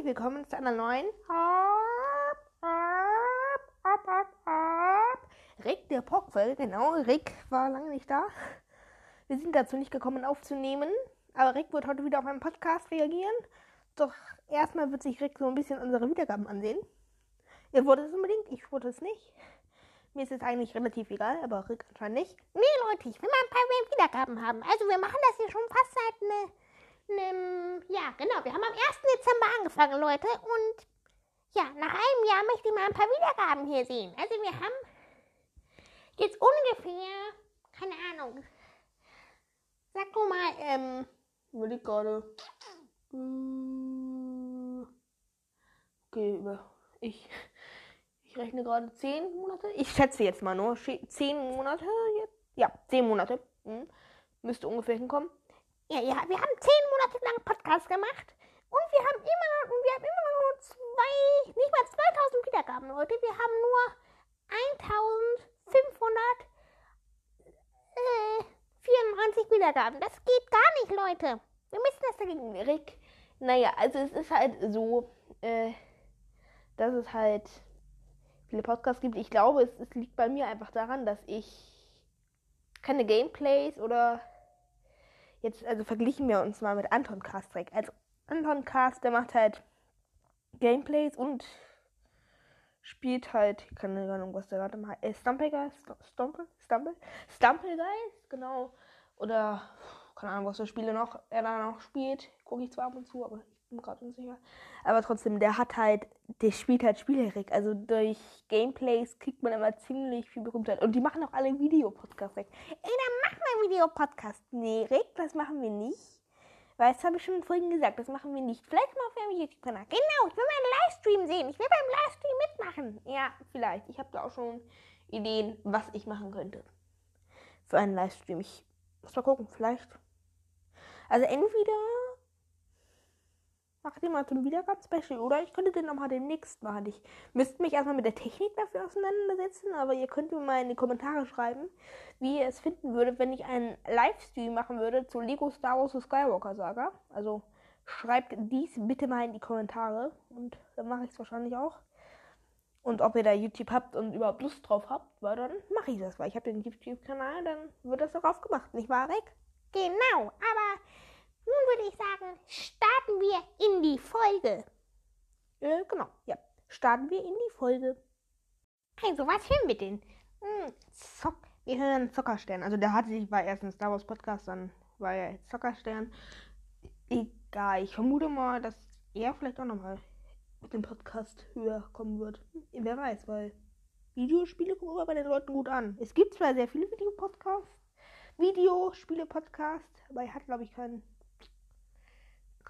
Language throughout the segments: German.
herzlich willkommen zu einer neuen Rick der Pockfell. Genau, Rick war lange nicht da. Wir sind dazu nicht gekommen aufzunehmen, aber Rick wird heute wieder auf einen Podcast reagieren. Doch erstmal wird sich Rick so ein bisschen unsere Wiedergaben ansehen. Ihr wollt es unbedingt, ich wollte es nicht. Mir ist es eigentlich relativ egal, aber Rick anscheinend nicht. Nee, Leute, ich will mal ein paar Wiedergaben haben. Also wir machen das hier schon fast seit ne, ne, ja, genau. Wir haben am 1. Dezember angefangen, Leute. Und ja, nach einem Jahr möchte ich mal ein paar Wiedergaben hier sehen. Also wir haben jetzt ungefähr, keine Ahnung. Sag du mal, ähm, Überleg gerade. Okay, über. Ich. Ich rechne gerade zehn Monate. Ich schätze jetzt mal nur. Zehn Monate jetzt. Ja, zehn Monate. Hm. Müsste ungefähr hinkommen. ja, ja, wir haben zehn Monate lang Podcast gemacht. Und wir haben immer noch, wir haben immer noch nur zwei, nicht mal 2000 Wiedergaben, Leute. Wir haben nur 1594 Wiedergaben. Das geht gar nicht, Leute. Wir müssen das dagegen. Rick. Naja, also es ist halt so, äh, dass es halt viele Podcasts gibt. Ich glaube, es, es liegt bei mir einfach daran, dass ich keine Gameplays oder jetzt, also verglichen wir uns mal mit Anton Kastrek. Also Anton Cast, der macht halt Gameplays und spielt halt, keine Ahnung, was der gerade macht, äh, Stumpelgeist, Stumple, Stumble, Stumpelgeist, genau. Oder, keine Ahnung, was für Spiele noch, er da noch spielt. Gucke ich zwar ab und zu, aber ich bin gerade unsicher. Aber trotzdem, der hat halt, der spielt halt Spielerik. Also durch Gameplays kriegt man immer ziemlich viel Berühmtheit. Und die machen auch alle Videopodcasts. Ey, dann mach mal Videopodcast. Nee, Rick, das machen wir nicht. Weil das habe ich schon vorhin gesagt, das machen wir nicht. Vielleicht mal auf einem YouTube-Kanal. Genau, ich will mal einen Livestream sehen. Ich will beim Livestream mitmachen. Ja, vielleicht. Ich habe da auch schon Ideen, was ich machen könnte. Für einen Livestream. Ich muss mal gucken, vielleicht. Also entweder macht ihr mal so ein Wiedergaben-Special oder ich könnte den nochmal demnächst machen. Ich müsste mich erstmal mit der Technik dafür auseinandersetzen, aber ihr könnt mir mal in die Kommentare schreiben, wie ihr es finden würdet, wenn ich einen Livestream machen würde zu Lego Star Wars Skywalker Saga. Also schreibt dies bitte mal in die Kommentare und dann mache ich es wahrscheinlich auch. Und ob ihr da YouTube habt und überhaupt Lust drauf habt, weil dann mache ich das, weil ich habe den YouTube-Kanal, dann wird das darauf gemacht, nicht wahr, Rick? Genau, aber nun würde ich sagen, starten wir in die Folge. Äh, genau, ja. Starten wir in die Folge. Also, was hören wir denn? Hm, Zock. Wir hören Zockerstern. Also der hatte sich, war erst ein Star Wars Podcast, dann war er jetzt Zockerstern. Egal, ich vermute mal, dass er vielleicht auch nochmal mit dem Podcast höher kommen wird. Hm, Wer weiß, weil Videospiele kommen immer bei den Leuten gut an. Es gibt zwar sehr viele Videopodcasts, Videospiele-Podcasts, aber er hat, glaube ich, keinen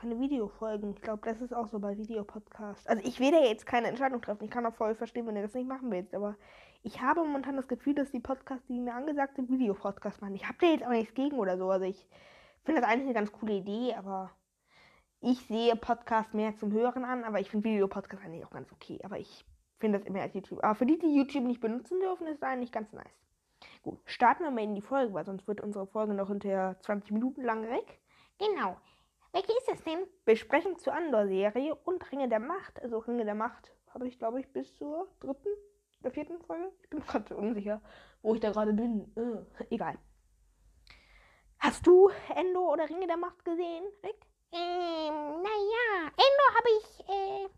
keine Videofolgen. Ich glaube, das ist auch so bei Videopodcasts. Also ich will da jetzt keine Entscheidung treffen. Ich kann auch voll verstehen, wenn du das nicht machen willst. Aber ich habe momentan das Gefühl, dass die Podcasts, die mir angesagt sind, Videopodcasts machen. Ich habe da jetzt auch nichts gegen oder so. Also ich finde das eigentlich eine ganz coole Idee, aber ich sehe Podcasts mehr zum Hören an, aber ich finde Videopodcasts eigentlich auch ganz okay. Aber ich finde das immer als YouTube. Aber für die, die YouTube nicht benutzen dürfen, ist das eigentlich ganz nice. Gut, starten wir mal in die Folge, weil sonst wird unsere Folge noch hinterher 20 Minuten lang weg. Genau. Welche ist es denn? Besprechung zur Andor-Serie und Ringe der Macht. Also Ringe der Macht habe ich, glaube ich, bis zur dritten oder vierten Folge. Ich bin gerade unsicher, wo ich da gerade bin. Äh, egal. Hast du Endo oder Ringe der Macht gesehen, Rick? Ähm, naja, Endo habe ich, äh,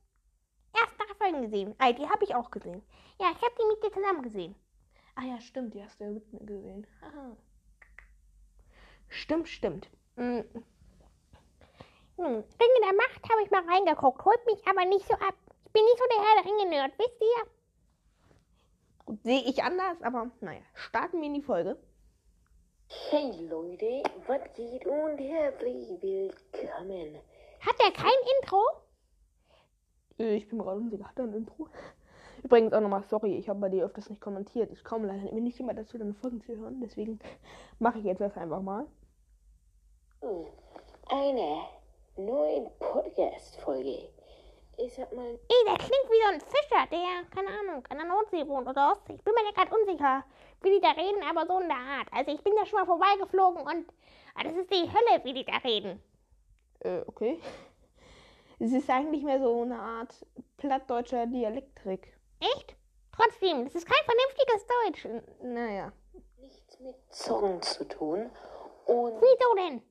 erst drei Folgen gesehen. Ah, die habe ich auch gesehen. Ja, ich habe die mit dir zusammen gesehen. Ah ja, stimmt, die hast du ja mit mir gesehen. Aha. Stimmt, stimmt. Mm, Hm, Ringe der Macht habe ich mal reingeguckt, holt mich aber nicht so ab. Ich bin nicht so der Herr der Ringe-Nerd, wisst ihr? Gut, sehe ich anders, aber naja, starten wir in die Folge. Hey Leute, was geht und herzlich willkommen. Hat er kein Intro? Äh, Ich bin gerade unsicher, hat er ein Intro? Übrigens auch nochmal, sorry, ich habe bei dir öfters nicht kommentiert. Ich komme leider nicht immer dazu, deine Folgen zu hören. Deswegen mache ich jetzt das einfach mal. Hm, Eine neue Podcast-Folge. Ich sag mal, Ey, der klingt wie so ein Fischer, der, keine Ahnung, an der Nordsee wohnt oder Ostsee. Ich bin mir da gerade unsicher, wie die da reden, aber so in der Art. Also ich bin da schon mal vorbeigeflogen und ah, das ist die Hölle, wie die da reden. Äh, okay. Es ist eigentlich mehr so eine Art plattdeutscher Dialekttrick. Echt? Trotzdem, das ist kein vernünftiges Deutsch. N- Naja. Nichts mit Zorn zu tun. Und Wieso denn?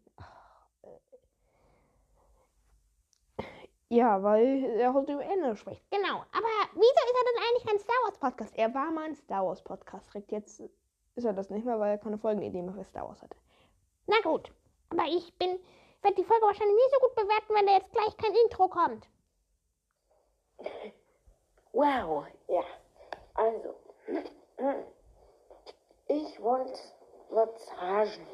Ja, weil er heute über Ende spricht. Genau, aber wieso ist er denn eigentlich ein Star Wars Podcast. Er war mal ein Star Wars Podcast. Direkt jetzt ist er das nicht mehr, weil er keine Folgenidee mehr für Star Wars hatte. Na gut, aber ich bin, werde die Folge wahrscheinlich nicht so gut bewerten, wenn da jetzt gleich kein Intro kommt. wow, ja. Also, ich wollte was sagen.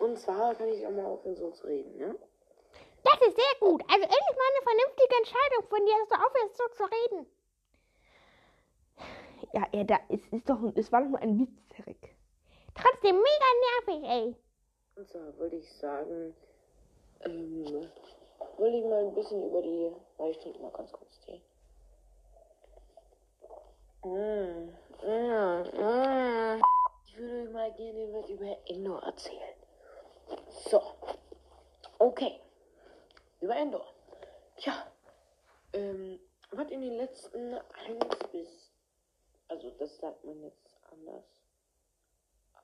Und zwar kann ich auch mal aufhören, so zu reden, ne? Das ist sehr gut. Also endlich mal eine vernünftige Entscheidung von dir, dass du aufhörst, so zu reden. Ja, er da, es ist doch, es war doch nur ein Witz, Rick. Trotzdem mega nervig, ey. Und zwar wollte ich sagen, ähm, wollte ich mal ein bisschen über die, weil ich trinke mal ganz kurz Tee. Mm, mm, mm. Ich würde euch mal gerne was über Endor erzählen. So, okay, über Endor. Tja, ähm, was in den letzten 1 bis, also das sagt man jetzt anders.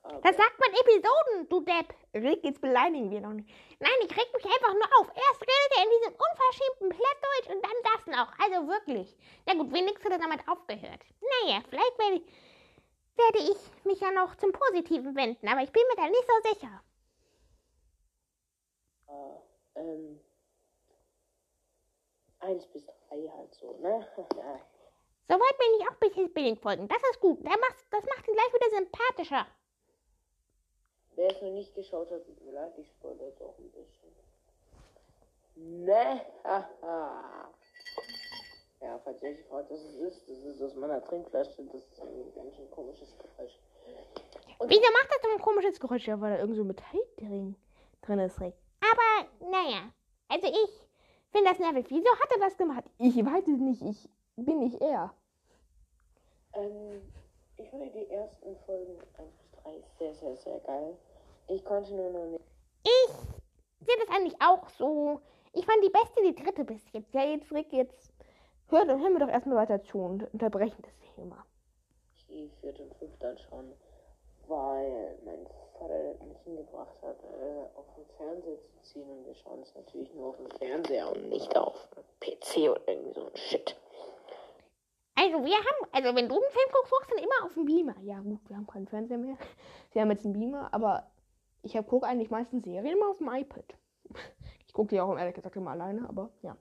Aber Das sagt man Episoden, du Depp. Rick, jetzt beleidigen wir noch nicht. Nein, ich reg mich einfach nur auf. Erst redet er in diesem unverschämten Plattdeutsch und dann das noch. Also wirklich. Na gut, wenigstens hat er damit aufgehört. Naja, vielleicht werde ich, werde ich mich ja noch zum Positiven wenden, aber ich bin mir da nicht so sicher. äh, ähm, 1 bis 3 halt so, ne? Soweit bin ich auch bis jetzt billig folgen. Das ist gut. Das macht, das macht ihn gleich wieder sympathischer. Wer es noch nicht geschaut hat, tut mir leid, ich spoilere jetzt auch ein bisschen. Ne? Haha. Ja, falls ihr euch gefragt, was es ist, das ist aus meiner Trinkflasche, das ist ein ganz schön komisches Geräusch. Wieso macht das So ein komisches Geräusch, ja, weil da irgend so Metall drin, drin ist, Rick. Aber, naja. Also ich finde das nervig. Wieso hat er das gemacht? Ich weiß es nicht, ich bin nicht er. Ähm, ich fand die ersten Folgen 1 bis 3 sehr, sehr, sehr geil. Ich konnte nur noch nicht. Ich sehe das eigentlich auch so. Ich fand die beste die dritte bis jetzt. Ja, jetzt, Rick, jetzt hört und hören wir doch erstmal weiter zu und unterbrechen das Thema. die vierte und fünfte anschauen, weil mein Vater mich hingebracht hat, äh, auf dem Fernseher zu ziehen und wir schauen es natürlich nur auf dem Fernseher und nicht auf dem PC oder irgendwie so ein Shit. Also wir haben, also wenn du einen Film guckst, guckst du dann immer auf dem Beamer. Ja, gut, wir haben keinen Fernseher mehr. Wir haben jetzt einen Beamer, aber ich gucke eigentlich meistens Serien immer auf dem iPad. Ich gucke die auch ehrlich gesagt immer alleine, aber ja.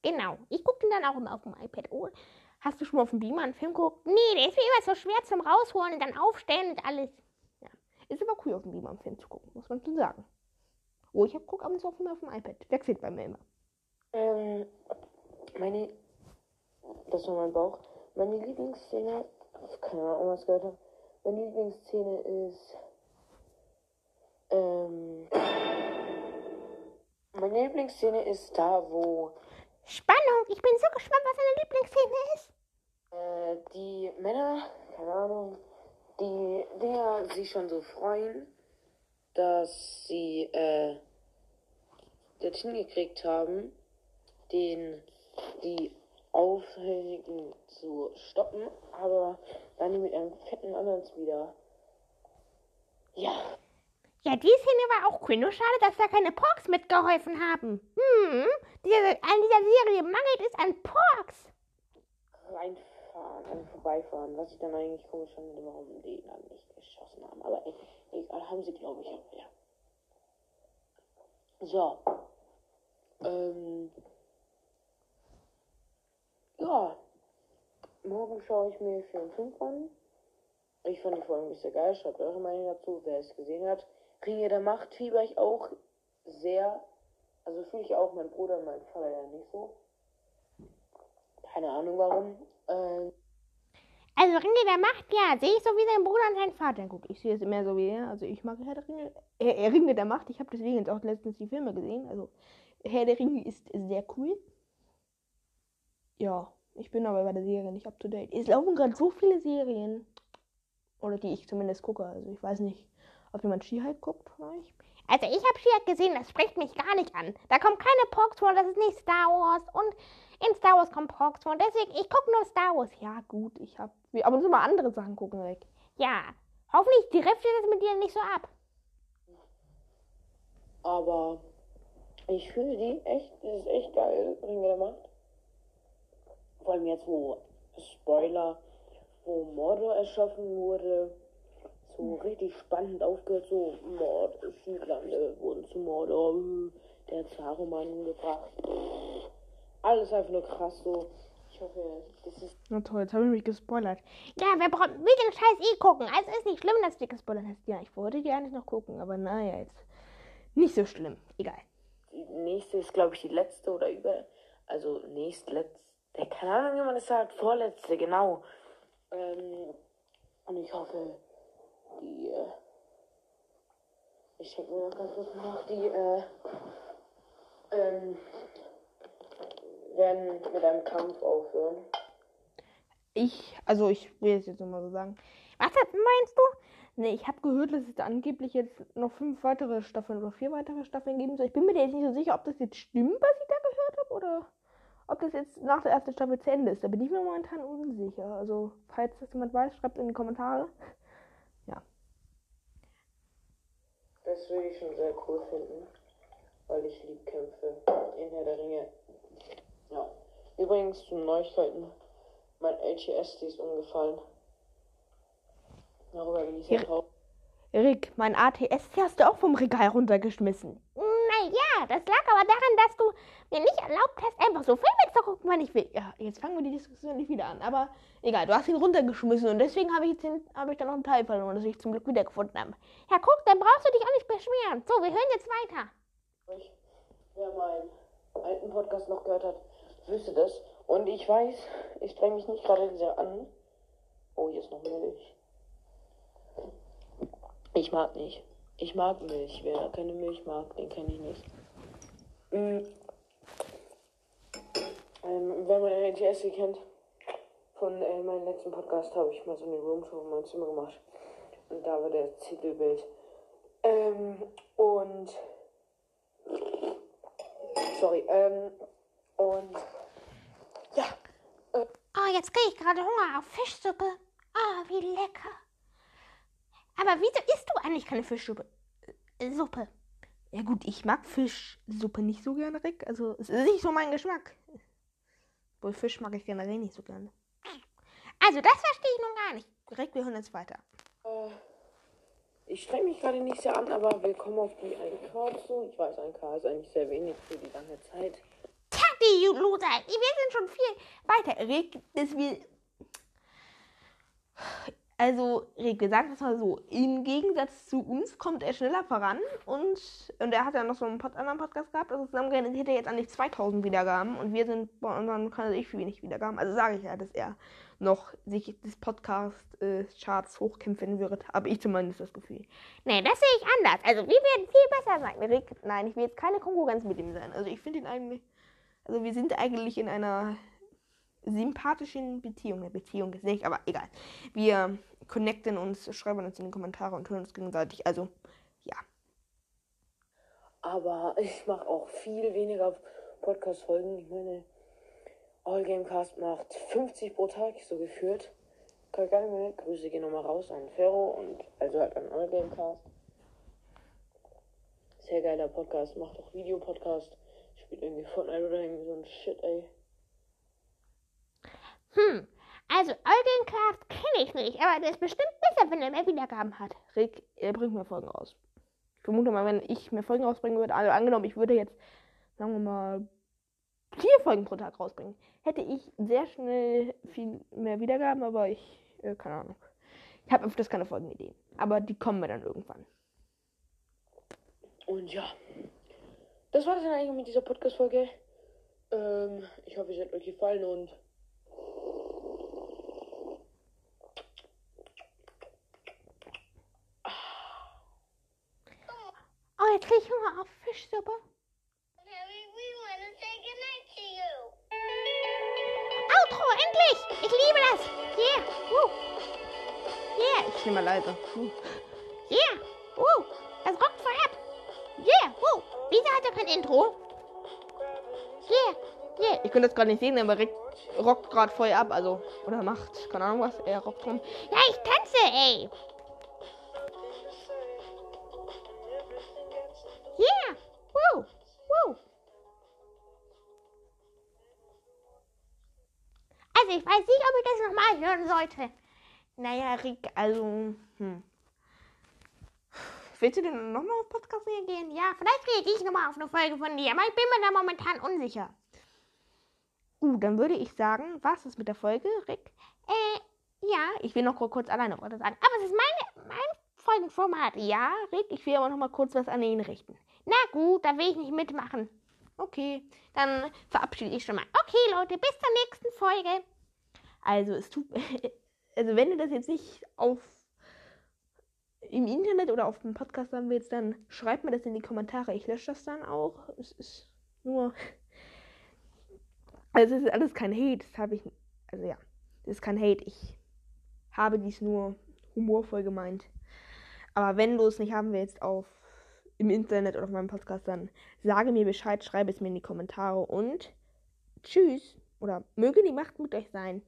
Genau. Ich gucke den dann auch immer auf dem iPad. Oh, Hast du schon mal auf dem Beamer einen Film geguckt? nee, der ist mir immer so schwer zum Rausholen und dann aufstellen und alles. Ist aber cool, auf dem Beamer einen Film zu gucken, muss man schon sagen. Oh, ich gucke abends auch immer auf dem iPad. Wechselt bei mir immer. Ähm, meine, das war mein Bauch. Meine Lieblingsszene, keine Ahnung, was ich gehört habe. Meine Lieblingsszene ist, ähm, meine Lieblingsszene ist da, wo Spannung. Ich bin so gespannt, was deine Lieblingsszene ist. äh, die Männer, keine Ahnung, die Dinger sich schon so freuen, dass sie äh, das hingekriegt haben, den die Aufhängigen zu stoppen, aber dann mit einem fetten anderen wieder. Ja, Ja, die Szene war auch cool. Nur schade, dass da keine Porks mitgeholfen haben. Hm, diese, an dieser Serie mangelt es an Porks. Reinfahren, an vorbeifahren, was ich dann eigentlich komisch fand, warum die dann nicht geschossen haben. Aber ey, egal, haben sie, glaube ich, auch ja. So. Ähm. Ja. Morgen schaue ich mir 4 und 5 an. Ich fand die Folge sehr geil. Schreibt eure Meinung dazu, wer es gesehen hat. Ringe der Macht fieber ich auch sehr. Also fühle ich auch, mein Bruder und mein Vater ja nicht so. Keine Ahnung warum. Ähm, Also Ringe der Macht, ja, sehe ich so wie sein Bruder und sein Vater. Gut, ich sehe es immer so wie er. Also ich mag Herr der Ringe. Äh, äh, Ringe der Macht. Ich habe deswegen auch letztens die Filme gesehen. Also Herr der Ringe ist sehr cool. Ja, ich bin aber bei der Serie nicht up to date. Es laufen gerade so viele Serien. Oder die ich zumindest gucke. Also ich weiß nicht, ob jemand Ski-Hike guckt euch. Also ich habe She-Hulk gesehen, das spricht mich gar nicht an. Da kommt keine Porks vor, das ist nicht Star Wars. Und in Star Wars kommt Porks vor. Deswegen, ich gucke nur Star Wars. Ja, gut, ich hab. Wir ab und zu mal andere Sachen gucken, Rick. Ja, hoffentlich trifft ihr das mit dir nicht so ab. Aber ich finde die echt, das ist echt geil, Ringe der Macht. Vor allem jetzt, wo Spoiler, wo Mordor erschaffen wurde, so richtig spannend aufgehört, so Mord, Südlande wurden zu Mordor, der hat Saruman umgebracht. Alles einfach nur krass, so. Ich hoffe, das ist Na toll, jetzt habe ich mich gespoilert. Ja, wer braucht, will den Scheiß eh gucken. Also ist nicht schlimm, dass du gespoilert hast. Ja, ich wollte die eigentlich noch gucken, aber naja, jetzt. Nicht so schlimm. Egal. die nächste ist, glaube ich, die letzte oder über, also nächstletzte, keine Ahnung, wie man das sagt, vorletzte, genau. Ähm, und ich hoffe, die, äh, ich denke mir noch ganz kurz nach, die, äh, ähm, werden mit einem Kampf aufhören. Ich, also ich will es jetzt nochmal so sagen. Was meinst du? Nee, ich habe gehört, dass es da angeblich jetzt noch fünf weitere Staffeln oder vier weitere Staffeln geben soll. Ich bin mir jetzt nicht so sicher, ob das jetzt stimmt, was ich da gehört habe, oder ob das jetzt nach der ersten Staffel zu Ende ist. Da bin ich mir momentan unsicher. Also, falls das jemand weiß, schreibt in die Kommentare. Das würde ich schon sehr cool finden, weil ich lieb Kämpfe in Herr der Ringe. Übrigens zu Neuigkeiten. Mein HES ist umgefallen. Darüber bin ich sehr traurig. Rick, mein ATS hast du auch vom Regal runtergeschmissen. Naja, das lag aber daran, dass du mir nicht erlaubt hast, einfach so Filme zu gucken, wann ich will. Ja, jetzt fangen wir die Diskussion nicht wieder an. Aber egal, du hast ihn runtergeschmissen und deswegen habe ich, jetzt den- habe ich dann noch einen Teil verloren, das ich zum Glück wiedergefunden habe. Ja, guck, dann brauchst du dich auch nicht beschweren. So, wir hören jetzt weiter. Ich, wer meinen alten Podcast noch gehört hat, wüsste das. Und ich weiß, ich streng mich nicht gerade sehr an. Oh, hier ist noch Milch. Ich mag nicht. Ich mag Milch. Wer keine Milch mag, den kenne ich nicht. Mm. Ähm, wer meine LTS kennt, von äh, meinem letzten Podcast habe ich mal so eine Roomtour in mein Zimmer gemacht. Und da war der Titelbild. Ähm, und Sorry, ähm, und ja, Oh, jetzt kriege ich gerade Hunger auf Fischsuppe. Oh, wie lecker. Aber wieso isst du eigentlich keine Fischsuppe? Äh, Suppe. Ja gut, ich mag Fischsuppe nicht so gerne, Rick. Also es ist nicht so mein Geschmack. Wohl Fisch mag ich generell nicht so gerne. Also, das verstehe ich nun gar nicht. Rick, wir hören jetzt weiter. äh, ich streng mich gerade nicht sehr an, aber willkommen auf die 1K zu. Ich weiß, 1K ist eigentlich sehr wenig für die lange Zeit. Die Loser. Wir sind schon viel Weiter, Rick, das wir. Also, Rick, wir sagen das mal so. Im Gegensatz zu uns kommt er schneller voran und, und er hat ja noch so einen Pod anderen Podcast gehabt. Also zusammengerechnet hätte er jetzt eigentlich 2000 Wiedergaben und wir sind bei unseren Kanal ich wenig Wiedergaben. Also sage ich ja, dass er noch sich des Podcast-Charts hochkämpfen wird. Habe ich zumindest das Gefühl. Nee, das sehe ich anders. Also, wir werden viel besser sein. Rick, nein, ich will jetzt keine Konkurrenz mit ihm sein. Also ich finde ihn eigentlich. Also wir sind eigentlich in einer sympathischen Beziehung. Eine Beziehung ist nicht, aber egal. Wir connecten uns, schreiben uns in die Kommentare und hören uns gegenseitig. Also, ja. Aber ich mache auch viel weniger Podcast-Folgen. Ich meine, All Gamecast macht 50 pro Tag, so geführt. Kagame, Grüße gehen nochmal raus an Ferro und also halt an All Gamecast. Sehr geiler Podcast, macht auch Videopodcast. Spielt irgendwie Fortnite oder irgendwie so ein Shit, ey. Hm, also Eugencraft kenne ich nicht, aber der ist bestimmt besser, wenn er mehr Wiedergaben hat. Rick, er bringt mir Folgen raus. Ich vermute mal, wenn ich mir Folgen rausbringen würde, also angenommen, ich würde jetzt, sagen wir mal, vier Folgen pro Tag rausbringen, hätte ich sehr schnell viel mehr Wiedergaben, aber ich, äh, keine Ahnung. Ich habe öfters keine Folgenideen. Aber die kommen mir dann irgendwann. Und ja, das war es dann eigentlich mit dieser Podcast-Folge. Ähm, ich hoffe, es hat euch gefallen und Oh, jetzt kriege ich Hunger auf Fischsuppe. Outro, endlich! Ich liebe das! Yeah! Woo! Yeah! Ich nehme mal leise. Puh. Yeah! Woo! Das rockt voll ab! Yeah, wow. Wieso hat er kein Intro? Yeah, yeah. Ich könnte das gerade nicht sehen, aber Rick rockt gerade voll ab, also. Oder macht, keine Ahnung was, er rockt rum. Ja, ich tanze, ey. Yeah, wow, wow. Also, ich weiß nicht, ob ich das nochmal hören sollte. Naja, Rick, also. Hm. Willst du denn nochmal auf Podcast reagieren? Ja, vielleicht reagiere ich nochmal auf eine Folge von dir, aber ich bin mir da momentan unsicher. Uh, dann würde ich sagen, was ist mit der Folge, Rick? Äh, ja, Ich will noch kurz alleine was sagen. aber es ist meine, mein Folgenformat. Ja, Rick, ich will aber noch mal kurz was an ihn richten. Na gut, da will ich nicht mitmachen. Okay, dann verabschiede ich schon mal. Okay, Leute, bis zur nächsten Folge. Also, es tut. Also, wenn du das jetzt nicht auf. Im Internet oder auf dem Podcast haben willst, dann schreib mir das in die Kommentare. Ich lösche das dann auch. Es ist nur. Also, es ist alles kein Hate. Das habe ich. Also, ja. Das ist kein Hate. Ich habe dies nur humorvoll gemeint. Aber wenn du es nicht haben willst auf im Internet oder auf meinem Podcast, dann sage mir Bescheid, schreibe es mir in die Kommentare und tschüss. Oder möge die Macht mit euch sein.